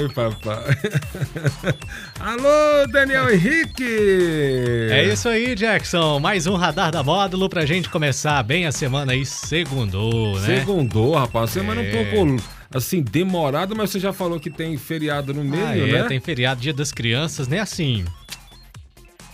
Ai, papai. Alô, Daniel Henrique! É isso aí, Jackson. Mais um radar da módulo pra gente começar bem a semana aí, segundou, né? Segundou, rapaz. Semana É. um pouco, assim, demorada, mas você já falou que tem feriado no meio, Ah, é, né? tem feriado Dia das Crianças, né? Assim.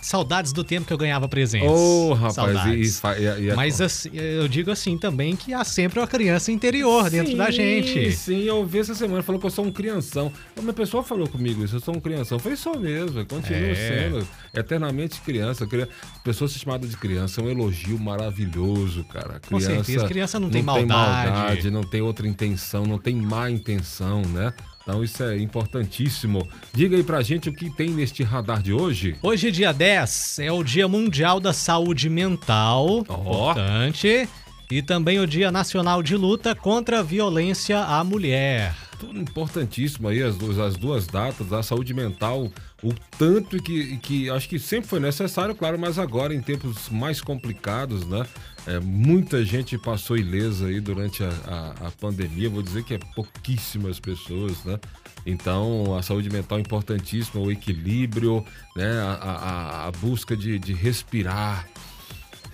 Saudades do tempo que eu ganhava presentes. Ô, rapaz, Saudades. e, e, e, Mas assim, eu digo assim também que há sempre uma criança interior dentro da gente. Sim, eu vi essa semana, falou que eu sou um crianção. Uma pessoa falou comigo isso, eu sou um crianção. Falei, sou mesmo, eu continuo É. sendo eternamente criança. Cri- Pessoa se chamada de criança é um elogio maravilhoso, cara. Com Criança, certeza, criança não tem Tem maldade. maldade, não tem outra intenção, não tem má intenção, né? Então isso é importantíssimo. Diga aí pra gente o que tem neste radar de hoje. Hoje, dia 10, é o Dia Mundial da Saúde Mental. Importante. E também o Dia Nacional de Luta contra a Violência à Mulher. Tudo importantíssimo aí, as duas, as duas datas, a saúde mental, o tanto que, que acho que sempre foi necessário, claro, mas agora em tempos mais complicados, né? É, muita gente passou ilesa aí durante a, a, a pandemia, vou dizer que é pouquíssimas pessoas, né? Então a saúde mental é importantíssima, o equilíbrio, né? A, a- busca de, de respirar,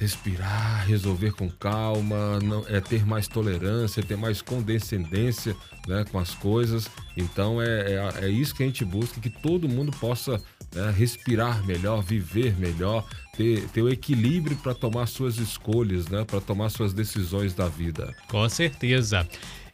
respirar, resolver com calma, não, é ter mais tolerância, ter mais condescendência né, com as coisas. Então é, é, é isso que a gente busca, que todo mundo possa né, respirar melhor, viver melhor, ter, ter o equilíbrio para tomar suas escolhas, né, para tomar suas decisões da vida. Com certeza.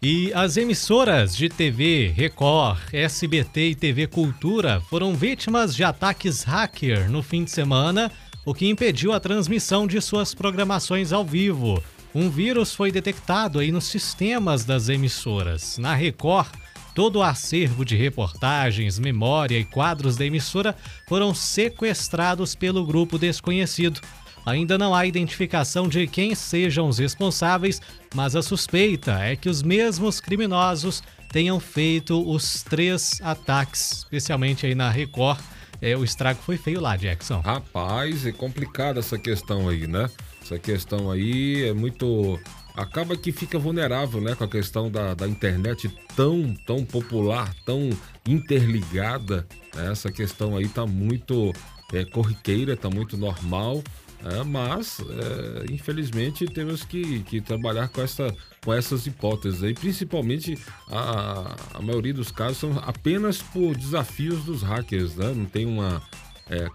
E as emissoras de TV, Record, SBT e TV Cultura foram vítimas de ataques hacker no fim de semana, o que impediu a transmissão de suas programações ao vivo. Um vírus foi detectado aí nos sistemas das emissoras. Na Record, todo o acervo de reportagens, memória e quadros da emissora foram sequestrados pelo grupo desconhecido. Ainda não há identificação de quem sejam os responsáveis, mas a suspeita é que os mesmos criminosos tenham feito os três ataques, especialmente aí na Record. É, o estrago foi feio lá, Jackson. Rapaz, é complicada essa questão aí, né? Essa questão aí é muito. Acaba que fica vulnerável, né? Com a questão da, da internet tão, tão popular, tão interligada. né? Essa questão aí tá muito é, corriqueira, tá muito normal. Né? mas, é, infelizmente, temos que, que trabalhar com, essa, com essas hipóteses aí. Principalmente, a, a maioria dos casos são apenas por desafios dos hackers, né? Não tem uma é,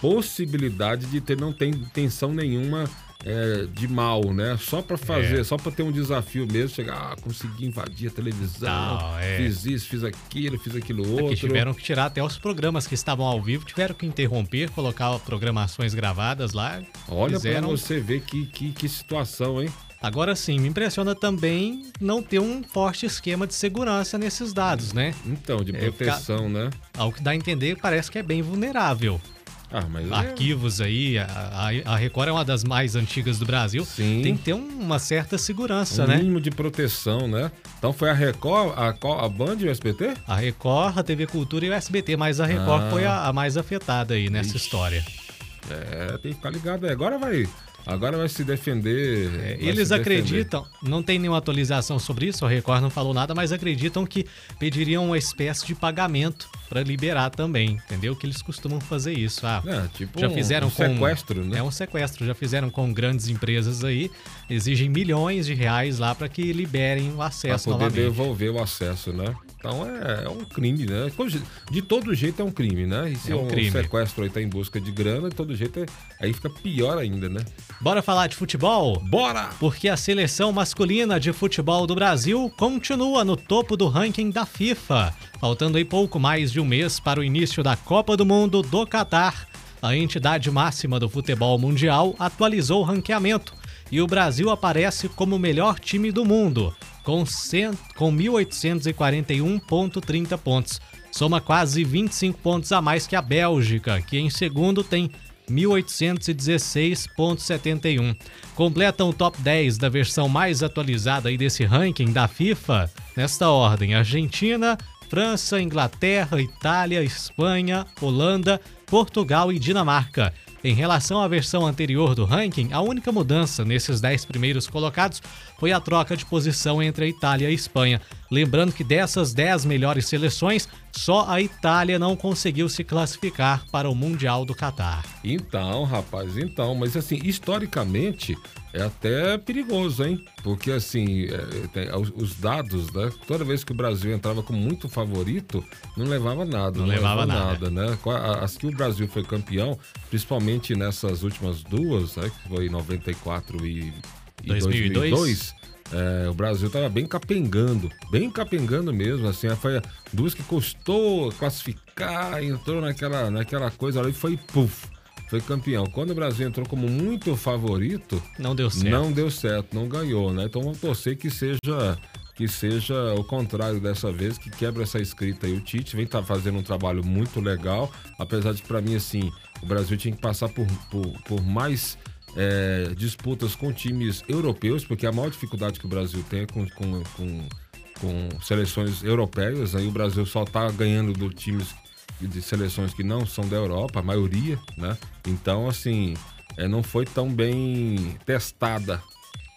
possibilidade de ter não tem intenção nenhuma é, de mal, né? Só para fazer, É. só para ter um desafio mesmo, chegar, ah, consegui invadir a televisão, Tal, é. fiz isso, fiz aquilo, fiz aquilo Que outro. tiveram que tirar até os programas que estavam ao vivo, tiveram que interromper, colocar programações gravadas lá. Olha para fizeram- você ver que, que, que situação, hein? Agora sim, me impressiona também não ter um forte esquema de segurança nesses dados, né? Então, de É, proteção, né? Ao que dá a entender, parece que é bem vulnerável. Ah, Arquivos aí, a, a- Record é uma das mais antigas do Brasil. Sim. Tem que ter um- uma certa segurança, um né? mínimo de proteção, né? Então foi a Record, a, a Band e o SBT? A Record, a TV Cultura e o SBT, mas a Record Ah. foi a, a mais afetada aí nessa Ixi. história. É, tem que ficar ligado. aí. Agora vai, agora vai se defender. É, vai eles se defender. acreditam, não tem nenhuma atualização sobre isso, a Record não falou nada, mas acreditam que pediriam uma espécie de pagamento para liberar também, entendeu? Que eles costumam fazer isso. Ah, É, tipo já um- fizeram um com sequestro, né? É um sequestro, já fizeram com grandes empresas aí, exigem milhões de reais lá para que liberem o Pra acesso poder novamente. devolver o acesso, né? Então é, é um crime, né? De todo jeito é um crime, né? E se É um crime. sequestro aí tá em busca de grana, de todo jeito é- aí fica pior ainda, né? Bora falar de futebol? Bora! Porque a seleção masculina de futebol do Brasil continua no topo do ranking da FIFA. Faltando aí pouco mais de um mês para o início da Copa do Mundo do Catar. A entidade máxima do futebol mundial atualizou o ranqueamento e o Brasil aparece como o melhor time do mundo, com, 100, com 1.841,30 pontos. Soma quase 25 pontos a mais que a Bélgica, que em segundo tem 1816,71. Completam o top 10 da versão mais atualizada aí desse ranking da FIFA, nesta ordem: Argentina, França, Inglaterra, Itália, Espanha, Holanda, Portugal e Dinamarca. Em relação à versão anterior do ranking, a única mudança nesses 10 primeiros colocados foi a troca de posição entre a Itália e a Espanha. Lembrando que dessas 10 melhores seleções, só a Itália não conseguiu se classificar para o Mundial do Catar. Então, rapaz, então, mas assim, historicamente é até perigoso, hein? Porque assim, é, tem, os dados, né? Toda vez que o Brasil entrava como muito favorito, não levava nada. Não, não levava, nada. nada, né? As que o Brasil foi campeão, principalmente nessas últimas duas, né? Que foi 94 e, e 2002. 2002 é, o Brasil estava bem capengando, bem capengando mesmo, assim, foi duas que custou classificar, entrou naquela, naquela coisa ali e foi puf, foi campeão. Quando o Brasil entrou como muito favorito, não deu certo. Não deu certo, não ganhou, né? Então vamos torcer que seja que seja o contrário dessa vez, que quebra essa escrita aí. O Tite vem tá fazendo um trabalho muito legal, apesar de para mim assim, o Brasil tinha que passar por, por, por mais é, disputas com times europeus, porque a maior dificuldade que o Brasil tem é com, com, com, com seleções europeias. Aí o Brasil só está ganhando do times de seleções que não são da Europa, a maioria, né? Então, assim, é, não foi tão bem testada,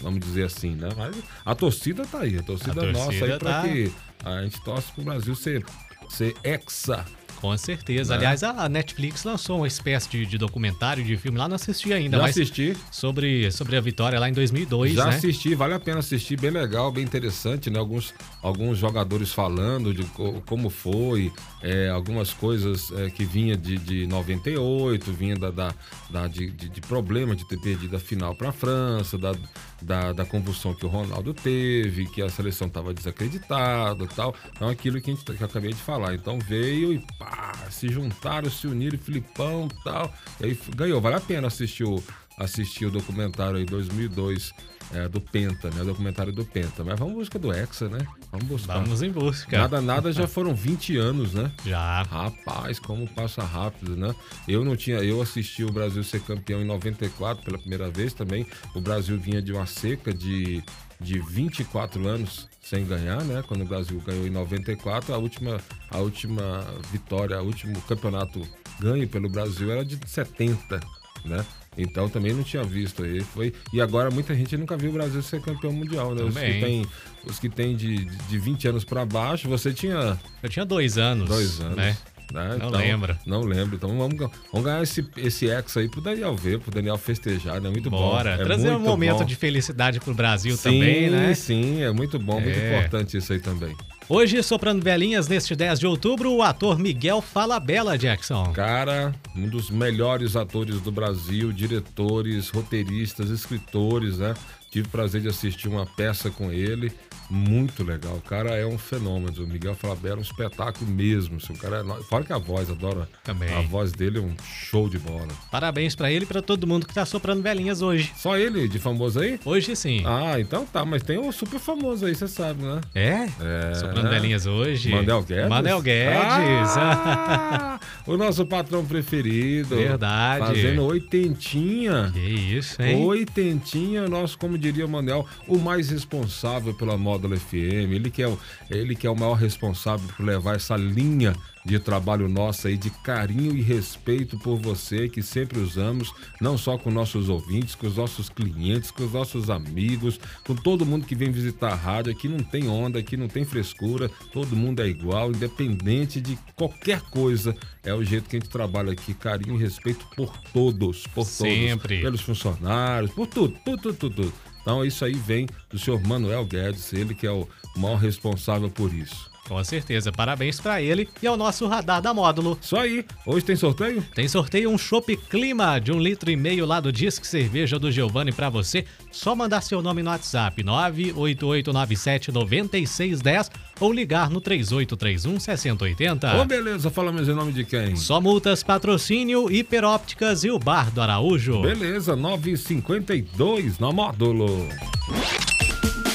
vamos dizer assim, né? Mas a torcida tá aí, a torcida, a torcida nossa aí para tá... que a gente torce pro Brasil ser, ser hexa com certeza. É. Aliás, a Netflix lançou uma espécie de, de, documentário, de filme lá, não assisti ainda. Já assisti. Sobre, sobre a vitória lá em 2002, Já né? assisti, vale a pena assistir, bem legal, bem interessante, né? Alguns, alguns jogadores falando de como foi, é, algumas coisas é, que vinha de, de 98, vinha da, da, da de, de, de, problema de ter perdido a final para a França, da, da, da convulsão que o Ronaldo teve, que a seleção estava desacreditada tal. Então, aquilo que, a gente, que eu acabei de falar. Então, veio e pá, se juntaram, se uniram, Filipão tal. E aí ganhou. Vale a pena assistir o, assistir o documentário aí 2002 é, do Penta, né? O documentário do Penta. Mas vamos em busca do Hexa, né? Vamos buscar. Vamos em busca. Nada, nada já foram 20 anos, né? Já. Rapaz, como passa rápido, né? Eu não tinha. Eu assisti o Brasil ser campeão em 94 pela primeira vez também. O Brasil vinha de uma seca de, de 24 anos sem ganhar, né? Quando o Brasil ganhou em 94, a última, a última vitória, o último campeonato ganho pelo Brasil era de 70, né? Então também não tinha visto aí. Foi... E agora muita gente nunca viu o Brasil ser campeão mundial, né? Os que tem, os que tem de, de 20 anos para baixo, você tinha. Eu tinha dois anos. Dois anos. Né? Né? Não então, lembro. Não lembro. Então vamos, vamos ganhar esse, esse ex aí pro Daniel ver, pro Daniel festejar, né? Muito Bora. bom. É Trazer um momento bom. de felicidade pro Brasil sim, também, né? Sim, é muito bom, é. muito importante isso aí também. Hoje, soprando velhinhas, neste 10 de outubro, o ator Miguel Falabella Jackson. Cara, um dos melhores atores do Brasil, diretores, roteiristas, escritores, né? Tive o prazer de assistir uma peça com ele muito legal. O cara é um fenômeno. O Miguel Falabella é um espetáculo mesmo. O cara é... Fora que a voz, adora. Também. A voz dele é um show de bola. Parabéns para ele e pra todo mundo que tá soprando velhinhas hoje. Só ele de famoso aí? Hoje sim. Ah, então tá. Mas tem um super famoso aí, você sabe, né? É? É. Soprando velhinhas hoje. Mandel Guedes. Mandel Guedes. Ah, o nosso patrão preferido. Verdade. Fazendo oitentinha. Que isso, hein? Oitentinha, nosso, como diria o Manel, o mais responsável pela moda Módulo FM, ele que, é o, ele que é o maior responsável por levar essa linha de trabalho nossa aí, de carinho e respeito por você, que sempre usamos, não só com nossos ouvintes, com os nossos clientes, com os nossos amigos, com todo mundo que vem visitar a rádio. Aqui não tem onda, aqui não tem frescura, todo mundo é igual, independente de qualquer coisa. É o jeito que a gente trabalha aqui, carinho e respeito por todos, por sempre. todos, pelos funcionários, por tudo, tudo, tudo, tudo. Então isso aí vem do senhor Manuel Guedes, ele que é o maior responsável por isso. Com certeza, parabéns para ele e ao nosso radar da módulo. Isso aí, hoje tem sorteio? Tem sorteio um Chopp Clima de um litro e meio lá do Disque Cerveja do Giovanni para você. Só mandar seu nome no WhatsApp 988979610 ou ligar no 3831 6080. Ô, oh, beleza, fala mais em nome de quem? Só multas, patrocínio, hiperópticas e o Bar do Araújo. Beleza, 952 na módulo.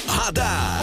Radar.